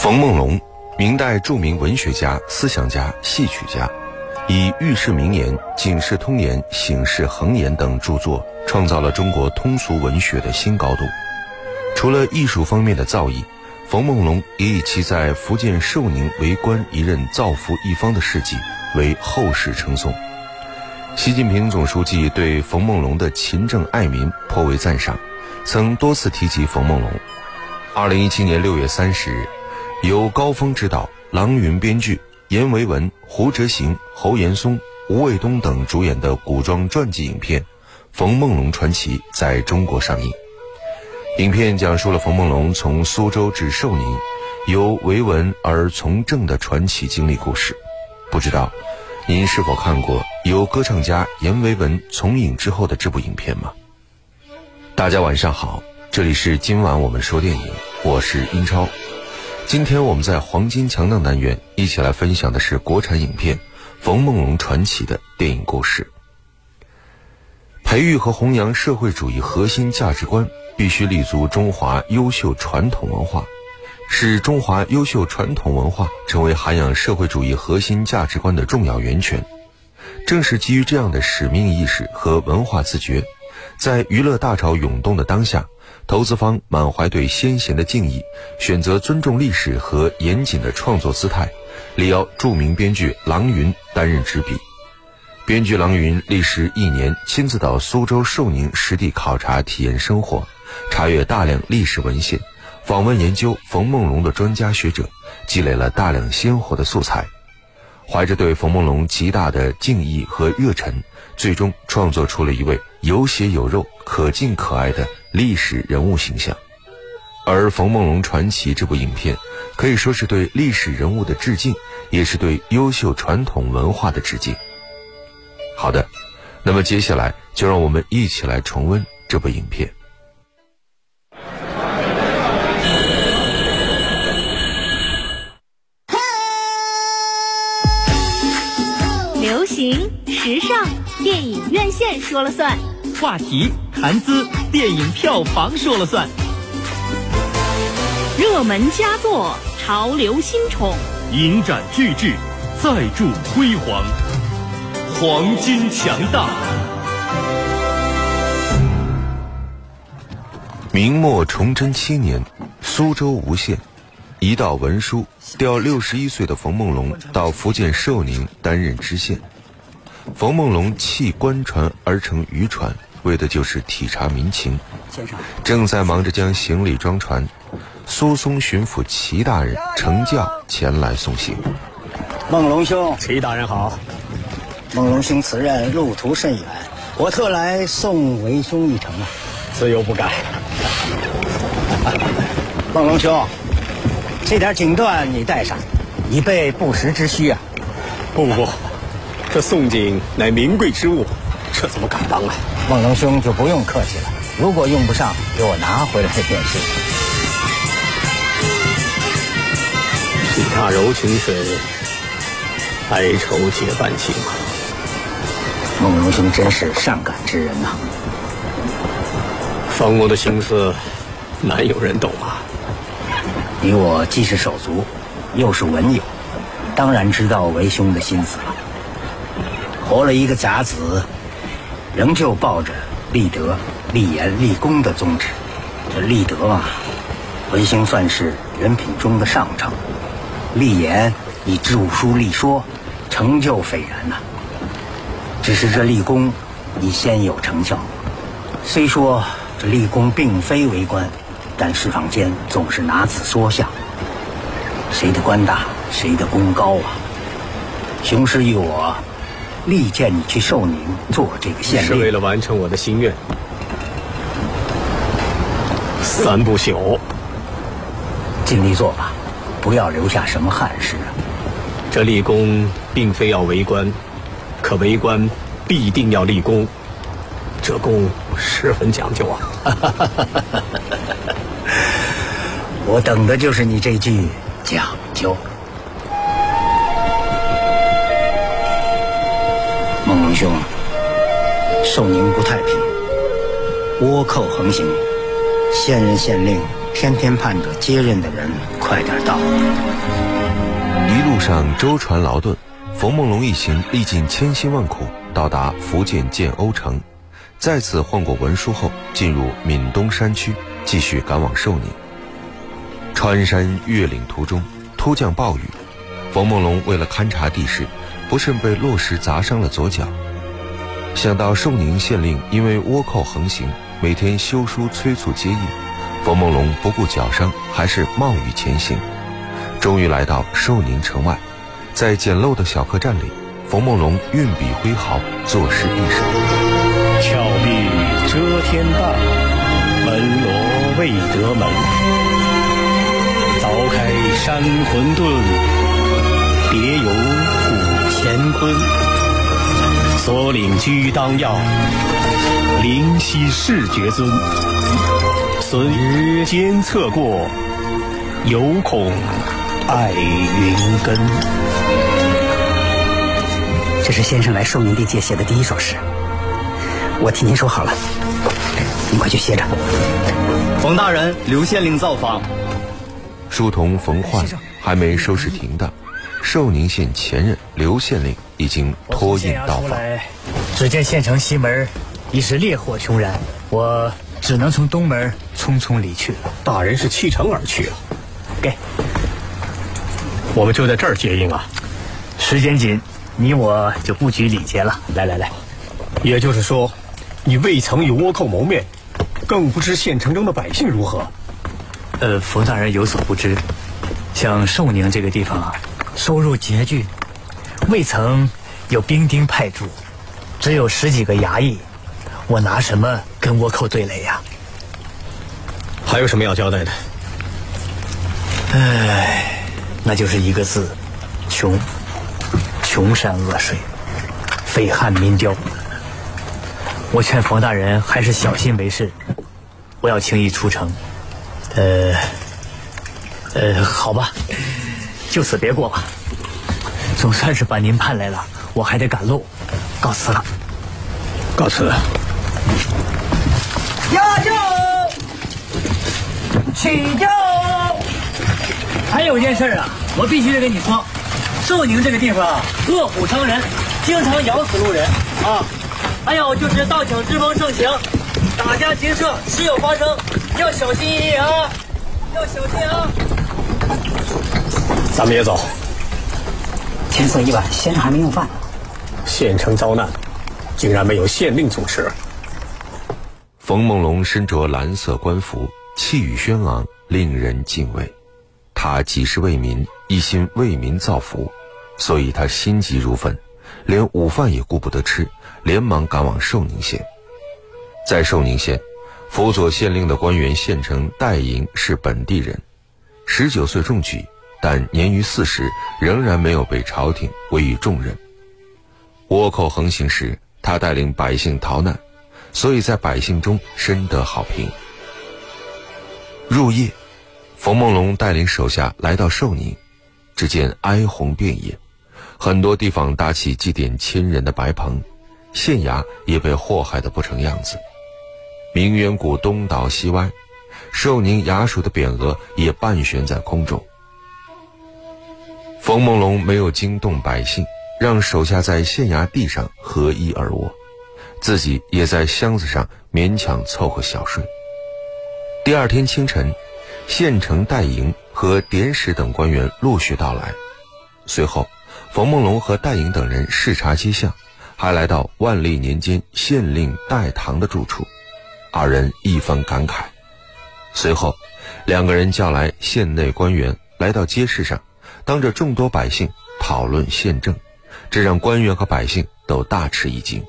冯梦龙，明代著名文学家、思想家、戏曲家，以《喻世名言》《警世通言》《醒世恒言》等著作，创造了中国通俗文学的新高度。除了艺术方面的造诣，冯梦龙也以其在福建寿宁为官一任造福一方的事迹为后世称颂。习近平总书记对冯梦龙的勤政爱民颇为赞赏，曾多次提及冯梦龙。二零一七年六月三十日。由高峰执导、郎云编剧、阎维文、胡哲行、侯岩松、吴卫东等主演的古装传记影片《冯梦龙传奇》在中国上映。影片讲述了冯梦龙从苏州至寿宁，由维文而从政的传奇经历故事。不知道您是否看过由歌唱家阎维文从影之后的这部影片吗？大家晚上好，这里是今晚我们说电影，我是英超。今天我们在黄金强档单元一起来分享的是国产影片《冯梦龙传奇》的电影故事。培育和弘扬社会主义核心价值观，必须立足中华优秀传统文化，使中华优秀传统文化成为涵养社会主义核心价值观的重要源泉。正是基于这样的使命意识和文化自觉，在娱乐大潮涌动的当下。投资方满怀对先贤的敬意，选择尊重历史和严谨的创作姿态，力邀著名编剧郎云担任执笔。编剧郎云历时一年，亲自到苏州、寿宁实地考察、体验生活，查阅大量历史文献，访问研究冯梦龙的专家学者，积累了大量鲜活的素材。怀着对冯梦龙极大的敬意和热忱，最终创作出了一位有血有肉、可敬可爱的。历史人物形象，而《冯梦龙传奇》这部影片可以说是对历史人物的致敬，也是对优秀传统文化的致敬。好的，那么接下来就让我们一起来重温这部影片。时尚，电影院线说了算。话题谈资，电影票房说了算；热门佳作，潮流新宠，影展巨制，再铸辉煌，黄金强大。明末崇祯七年，苏州吴县，一道文书调六十一岁的冯梦龙到福建寿宁担任知县。冯梦龙弃官船而乘渔船。为的就是体察民情。先生正在忙着将行李装船，苏松巡抚齐大人乘轿前来送行。梦龙兄，齐大人好。梦龙兄此任路途甚远，我特来送为兄一程啊。自有不敢。梦龙兄，这点锦缎你带上，以备不时之需啊。不不不，这宋锦乃名贵之物，这怎么敢当啊？孟龙兄就不用客气了，如果用不上，给我拿回来便是。喜踏柔情水，哀愁结伴行。孟龙兄真是善感之人呐。方我的心思，难有人懂啊。你我既是手足，又是文友，当然知道为兄的心思了。活了一个甲子。仍旧抱着立德、立言、立功的宗旨。这立德嘛，文兴算是人品中的上乘；立言以著书立说，成就斐然呐。只是这立功已先有成效。虽说这立功并非为官，但世坊间总是拿此说相。谁的官大，谁的功高啊？雄师与我。力荐你去寿宁做这个县令，是为了完成我的心愿。三不朽，尽力做吧，不要留下什么憾事。这立功并非要为官，可为官必定要立功，这功十分讲究啊！我等的就是你这句讲究。孟龙兄，寿宁不太平，倭寇横行，现任县令天天盼着接任的人快点到。一路上舟船劳顿，冯梦龙一行历尽千辛万苦，到达福建建瓯城，再次换过文书后，进入闽东山区，继续赶往寿宁。穿山越岭途中突降暴雨，冯梦龙为了勘察地势，不慎被落石砸伤了左脚。想到寿宁县令因为倭寇横行，每天修书催促接应，冯梦龙不顾脚伤，还是冒雨前行。终于来到寿宁城外，在简陋的小客栈里，冯梦龙运笔挥毫，作诗一首：峭壁遮天半，门罗未得门。凿开山魂遁，别有古乾坤。所领居当要，灵犀世绝尊。损于监测过，犹恐。爱云根，这是先生来寿宁地界写的第一首诗，我替您收好了，您快去歇着。冯大人，刘县令造访。书童冯焕还没收拾停当，寿宁县前任刘县令已经托印到访。只见县城西门已是烈火熊燃，我只能从东门匆匆离去了。大人是弃城而去啊？给。我们就在这儿接应啊，时间紧，你我就不拘礼节了。来来来，也就是说，你未曾与倭寇谋面，更不知县城中的百姓如何。呃，冯大人有所不知，像寿宁这个地方啊，收入拮据，未曾有兵丁派驻，只有十几个衙役，我拿什么跟倭寇对垒呀？还有什么要交代的？唉。那就是一个字，穷，穷山恶水，匪汉民刁。我劝冯大人还是小心为是，不要轻易出城。呃，呃，好吧，就此别过吧。总算是把您盼来了，我还得赶路，告辞了。告辞。压轿，起轿。还有一件事啊，我必须得跟你说，寿宁这个地方啊，恶虎伤人，经常咬死路人啊。还有就是盗抢之风盛行，打家劫舍时有发生，要小心翼翼啊，要小心啊。咱们也走。天色已晚，先生还没用饭。县城遭难，竟然没有县令主持。冯梦龙身着蓝色官服，气宇轩昂，令人敬畏。他几世为民，一心为民造福，所以他心急如焚，连午饭也顾不得吃，连忙赶往寿宁县。在寿宁县，辅佐县令的官员县城戴莹是本地人，十九岁中举，但年逾四十，仍然没有被朝廷委以重任。倭寇横行时，他带领百姓逃难，所以在百姓中深得好评。入夜。冯梦龙带领手下来到寿宁，只见哀鸿遍野，很多地方搭起祭奠亲人的白棚，县衙也被祸害得不成样子。明远谷东倒西歪，寿宁衙署的匾额也半悬在空中。冯梦龙没有惊动百姓，让手下在县衙地上合衣而卧，自己也在箱子上勉强凑合小睡。第二天清晨。县城代营和典史等官员陆续到来，随后，冯梦龙和戴颖等人视察街巷，还来到万历年间县令戴堂的住处，二人一番感慨。随后，两个人叫来县内官员来到街市上，当着众多百姓讨论县政，这让官员和百姓都大吃一惊。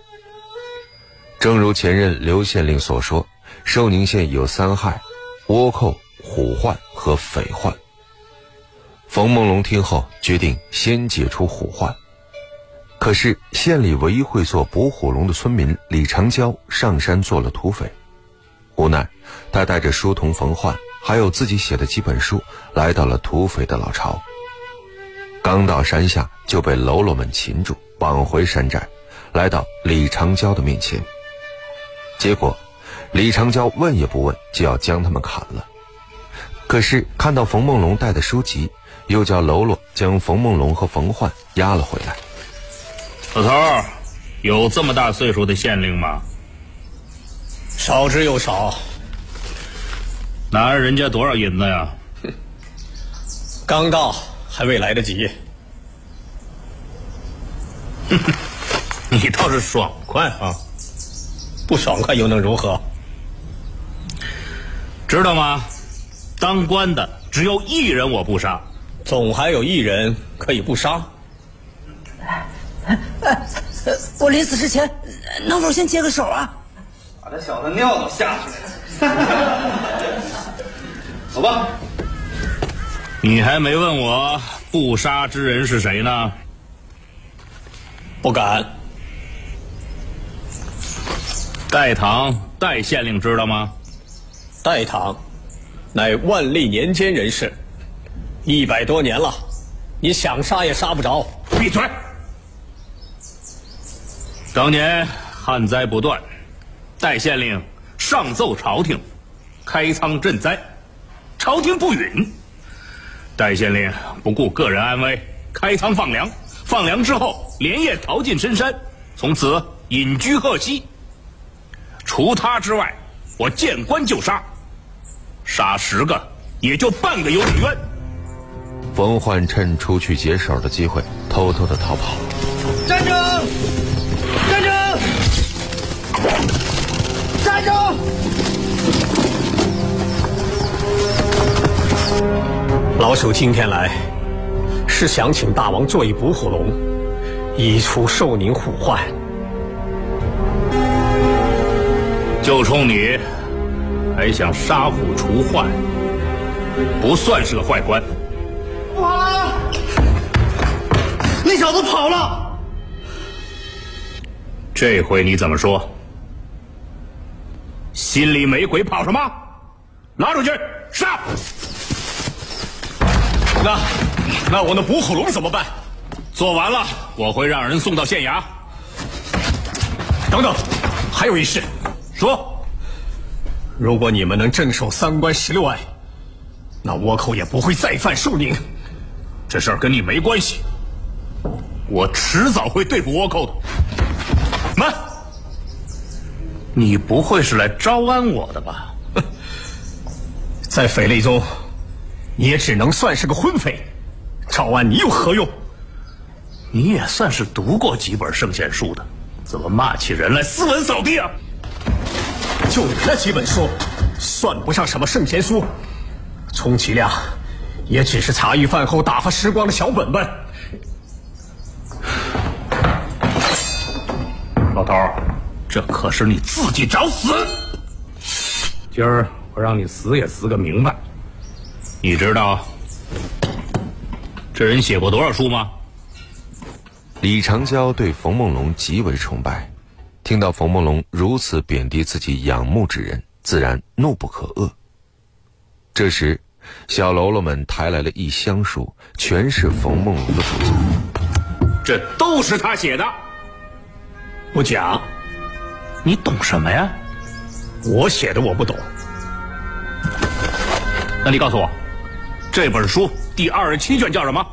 正如前任刘县令所说，寿宁县有三害：倭寇。虎患和匪患。冯梦龙听后决定先解除虎患，可是县里唯一会做捕虎笼的村民李长娇上山做了土匪，无奈他带着书童冯焕，还有自己写的几本书，来到了土匪的老巢。刚到山下就被喽啰们擒住，绑回山寨，来到李长娇的面前。结果，李长娇问也不问就要将他们砍了。可是看到冯梦龙带的书籍，又叫喽啰将冯梦龙和冯焕押了回来。老头儿，有这么大岁数的县令吗？少之又少。拿人家多少银子呀？刚到，还未来得及。你倒是爽快啊！不爽快又能如何？知道吗？当官的只有一人我不杀，总还有一人可以不杀。我临死之前能否先接个手啊？把这小子尿都吓出来了。走吧。你还没问我不杀之人是谁呢？不敢。代堂代县令知道吗？代堂，乃万历年间人士，一百多年了，你想杀也杀不着。闭嘴！当年旱灾不断，代县令上奏朝廷，开仓赈灾，朝廷不允。代县令不顾个人安危，开仓放粮，放粮之后连夜逃进深山，从此隐居鹤溪。除他之外，我见官就杀，杀十个也就半个有点冤。冯焕趁出去解手的机会，偷偷的逃跑。站住！老朽今天来，是想请大王做一捕虎笼，以除寿宁虎患。就冲你，还想杀虎除患，不算是个坏官。不好了！那小子跑了。这回你怎么说？心里没鬼，跑什么？拉出去杀！那那我那捕虎笼怎么办？做完了，我会让人送到县衙。等等，还有一事。说，如果你们能镇守三关十六隘，那倭寇也不会再犯寿宁。这事儿跟你没关系，我迟早会对付倭寇的。慢，你不会是来招安我的吧？在匪类中，也只能算是个昏匪，招安你有何用？你也算是读过几本圣贤书的，怎么骂起人来斯文扫地啊？就你那几本书，算不上什么圣贤书，充其量也只是茶余饭后打发时光的小本本。老头，这可是你自己找死！今儿我让你死也死个明白。你知道这人写过多少书吗？李长娇对冯梦龙极为崇拜。听到冯梦龙如此贬低自己仰慕之人，自然怒不可遏。这时，小喽啰们抬来了一箱书，全是冯梦龙的著作。这都是他写的，不讲。你懂什么呀？我写的我不懂。那你告诉我，这本书第二十七卷叫什么？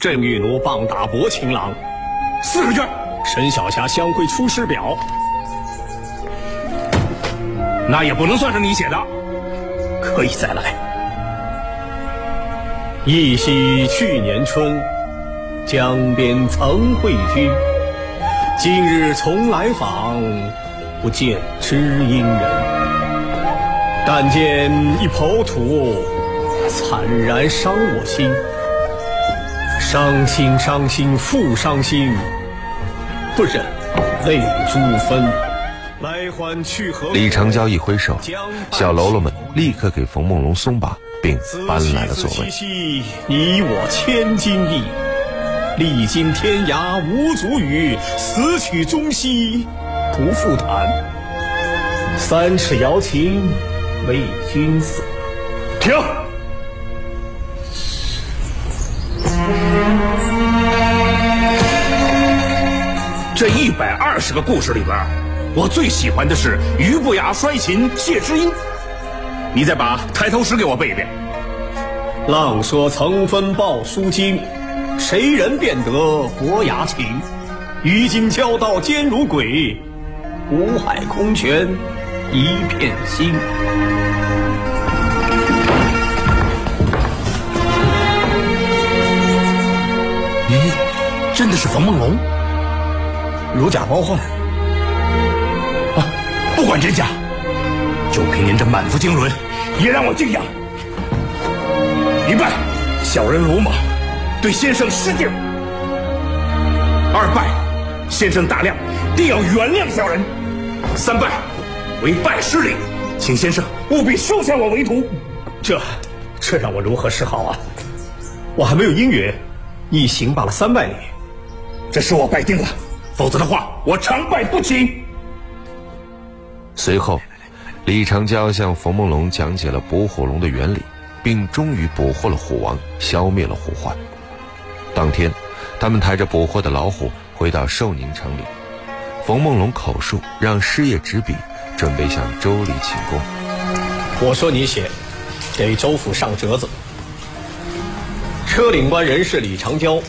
郑玉奴棒打薄情郎，四十卷。沈小霞相会出师表，那也不能算是你写的，可以再来。忆昔去年春，江边曾会君。今日重来访，不见知音人。但见一抔土，惨然伤我心。伤心伤心复伤心。不忍泪珠纷，来还去何？李长娇一挥手，小喽啰们立刻给冯梦龙松绑，并搬来了座位。你我千金意，历经天涯无足语，此曲终兮不复弹。三尺瑶琴为君死。停。这一百二十个故事里边，我最喜欢的是俞不雅摔琴谢知音。你再把抬头诗给我背一遍。浪说曾分报书经，谁人便得伯牙情？于今交道坚如鬼，五海空拳一片心。咦，真的是冯梦龙？如假包换啊！不管真假，就凭您这满腹经纶，也让我敬仰。一拜，小人鲁莽，对先生失敬；二拜，先生大量，定要原谅小人；三拜，为拜失礼，请先生务必收下我为徒。这，这让我如何是好啊？我还没有姻缘，一行罢了三拜礼，这事我拜定了，否则的话，我长拜不起。随后，李长娇向冯梦龙讲解了捕虎龙的原理。并终于捕获了虎王，消灭了虎患。当天，他们抬着捕获的老虎回到寿宁城里。冯梦龙口述，让师爷执笔，准备向周礼请功。我说你写，给周府上折子。车领官人士李长娇，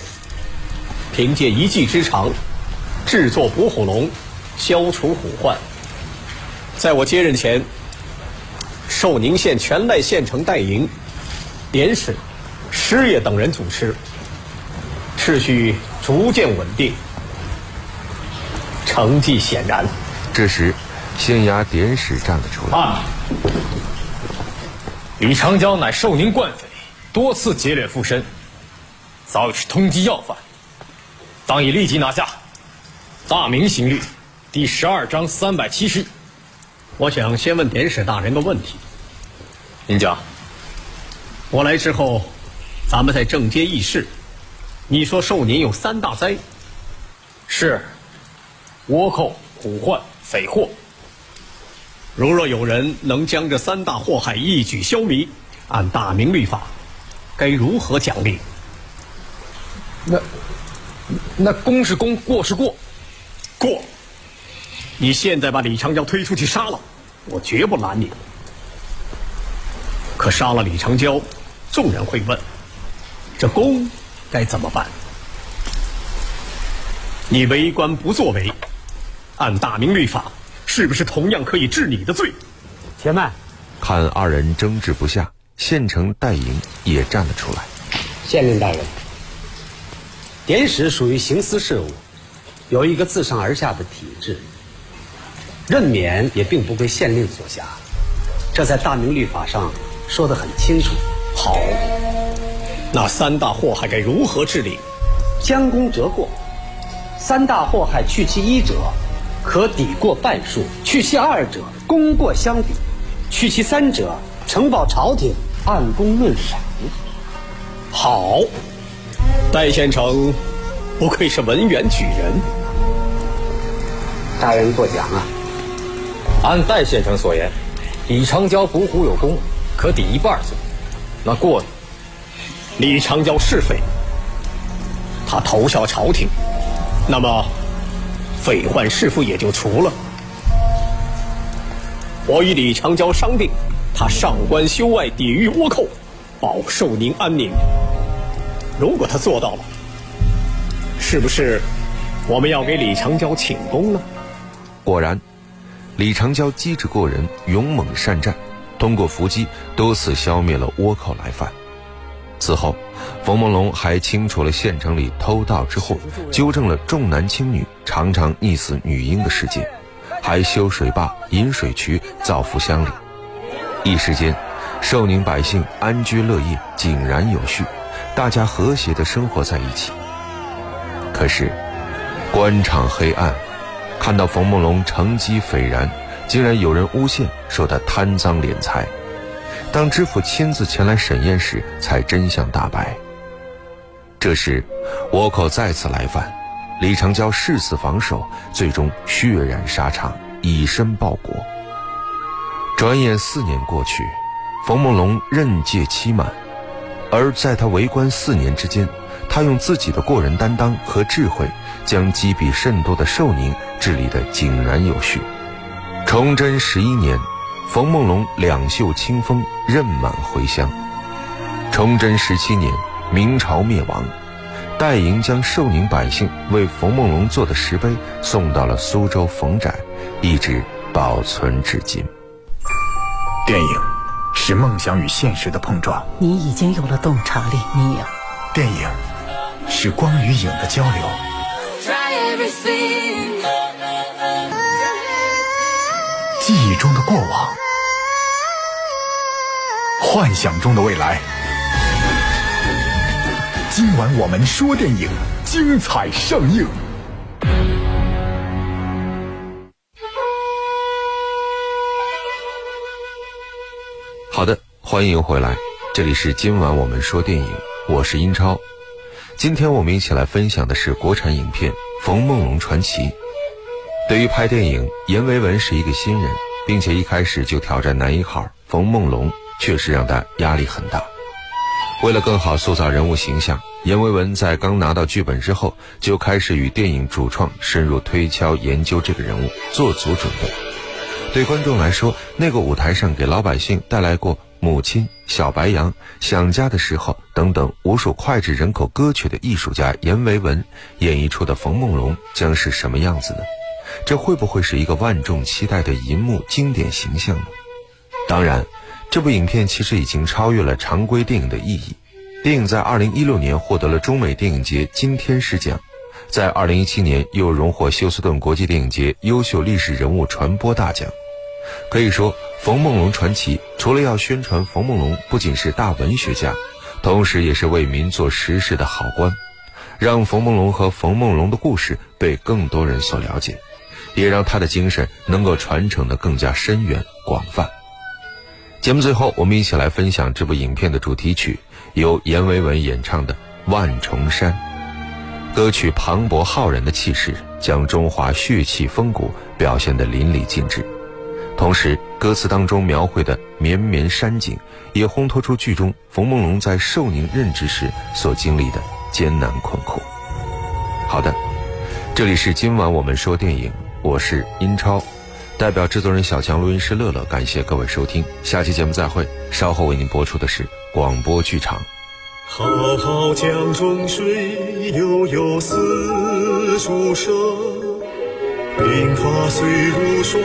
凭借一技之长，制作捕虎笼，消除虎患。在我接任前，寿宁县全赖县城代营。典史、师爷等人主持，秩序逐渐稳定，成绩显然。这时，县衙典史站了出来。啊！李长江乃寿宁惯匪，多次劫掠附身，早已是通缉要犯，当以立即拿下。大明刑律第十二章三百七十。我想先问典史大人个问题。您讲。我来之后，咱们在正街议事。你说寿宁有三大灾，是倭寇、虎患、匪祸。如若有人能将这三大祸害一举消弭，按大明律法，该如何奖励？那那功是功，过是过，过。你现在把李长娇推出去杀了，我绝不拦你。可杀了李长娇。众人会问：这功该怎么办？你为官不作为，按大明律法，是不是同样可以治你的罪？且慢，看二人争执不下，县城戴营也站了出来。县令大人，典史属于刑司事务，有一个自上而下的体制，任免也并不归县令所辖，这在大明律法上说得很清楚。好，那三大祸害该如何治理？将功折过，三大祸害去其一者，可抵过半数；去其二者，功过相抵；去其三者，呈报朝廷，按功论赏。好，戴县城不愧是文员举人，大人过奖啊！按戴县城所言，李长娇捕虎有功，可抵一半罪。那过呢？李长娇是匪，他投效朝廷，那么匪患是否也就除了？我与李长娇商定，他上官修外，抵御倭寇，保寿宁安宁。如果他做到了，是不是我们要给李长娇请功呢？果然，李长娇机智过人，勇猛善战。通过伏击，多次消灭了倭寇来犯。此后，冯梦龙还清除了县城里偷盗之祸，纠正了重男轻女、常常溺死女婴的事件，还修水坝、引水渠，造福乡里。一时间，寿宁百姓安居乐业，井然有序，大家和谐地生活在一起。可是，官场黑暗，看到冯梦龙成绩斐然。竟然有人诬陷说他贪赃敛财，当知府亲自前来审验时，才真相大白。这时，倭寇再次来犯，李长娇誓死防守，最终血染沙场，以身报国。转眼四年过去，冯梦龙任届期满，而在他为官四年之间，他用自己的过人担当和智慧，将积弊甚多的寿宁治理得井然有序。崇祯十一年，冯梦龙两袖清风，任满回乡。崇祯十七年，明朝灭亡，戴莹将寿宁百姓为冯梦龙做的石碑送到了苏州冯宅，一直保存至今。电影是梦想与现实的碰撞，你已经有了洞察力，你有。电影是光与影的交流，记忆中的过往，幻想中的未来。今晚我们说电影，精彩上映。好的，欢迎回来，这里是今晚我们说电影，我是英超。今天我们一起来分享的是国产影片《冯梦龙传奇》。对于拍电影，阎维文是一个新人，并且一开始就挑战男一号冯梦龙，确实让他压力很大。为了更好塑造人物形象，阎维文在刚拿到剧本之后，就开始与电影主创深入推敲研究这个人物，做足准备。对观众来说，那个舞台上给老百姓带来过《母亲》《小白杨》《想家的时候》等等无数脍炙人口歌曲的艺术家阎维文演绎出的冯梦龙将是什么样子呢？这会不会是一个万众期待的银幕经典形象呢？当然。这部影片其实已经超越了常规电影的意义。电影在2016年获得了中美电影节金天使奖，在2017年又荣获休斯顿国际电影节优秀历史人物传播大奖。可以说，《冯梦龙传奇》除了要宣传冯梦龙不仅是大文学家，同时也是为民做实事的好官，让冯梦龙和冯梦龙的故事被更多人所了解，也让他的精神能够传承的更加深远广泛。节目最后，我们一起来分享这部影片的主题曲，由阎维文演唱的《万重山》。歌曲磅礴浩然的气势，将中华血气风骨表现得淋漓尽致。同时，歌词当中描绘的绵绵山景，也烘托出剧中冯梦龙在寿宁任职时所经历的艰难困苦。好的，这里是今晚我们说电影，我是英超。代表制作人小强、录音师乐乐，感谢各位收听，下期节目再会。稍后为您播出的是广播剧场。浩浩江中水，悠悠丝竹声，鬓发虽如霜。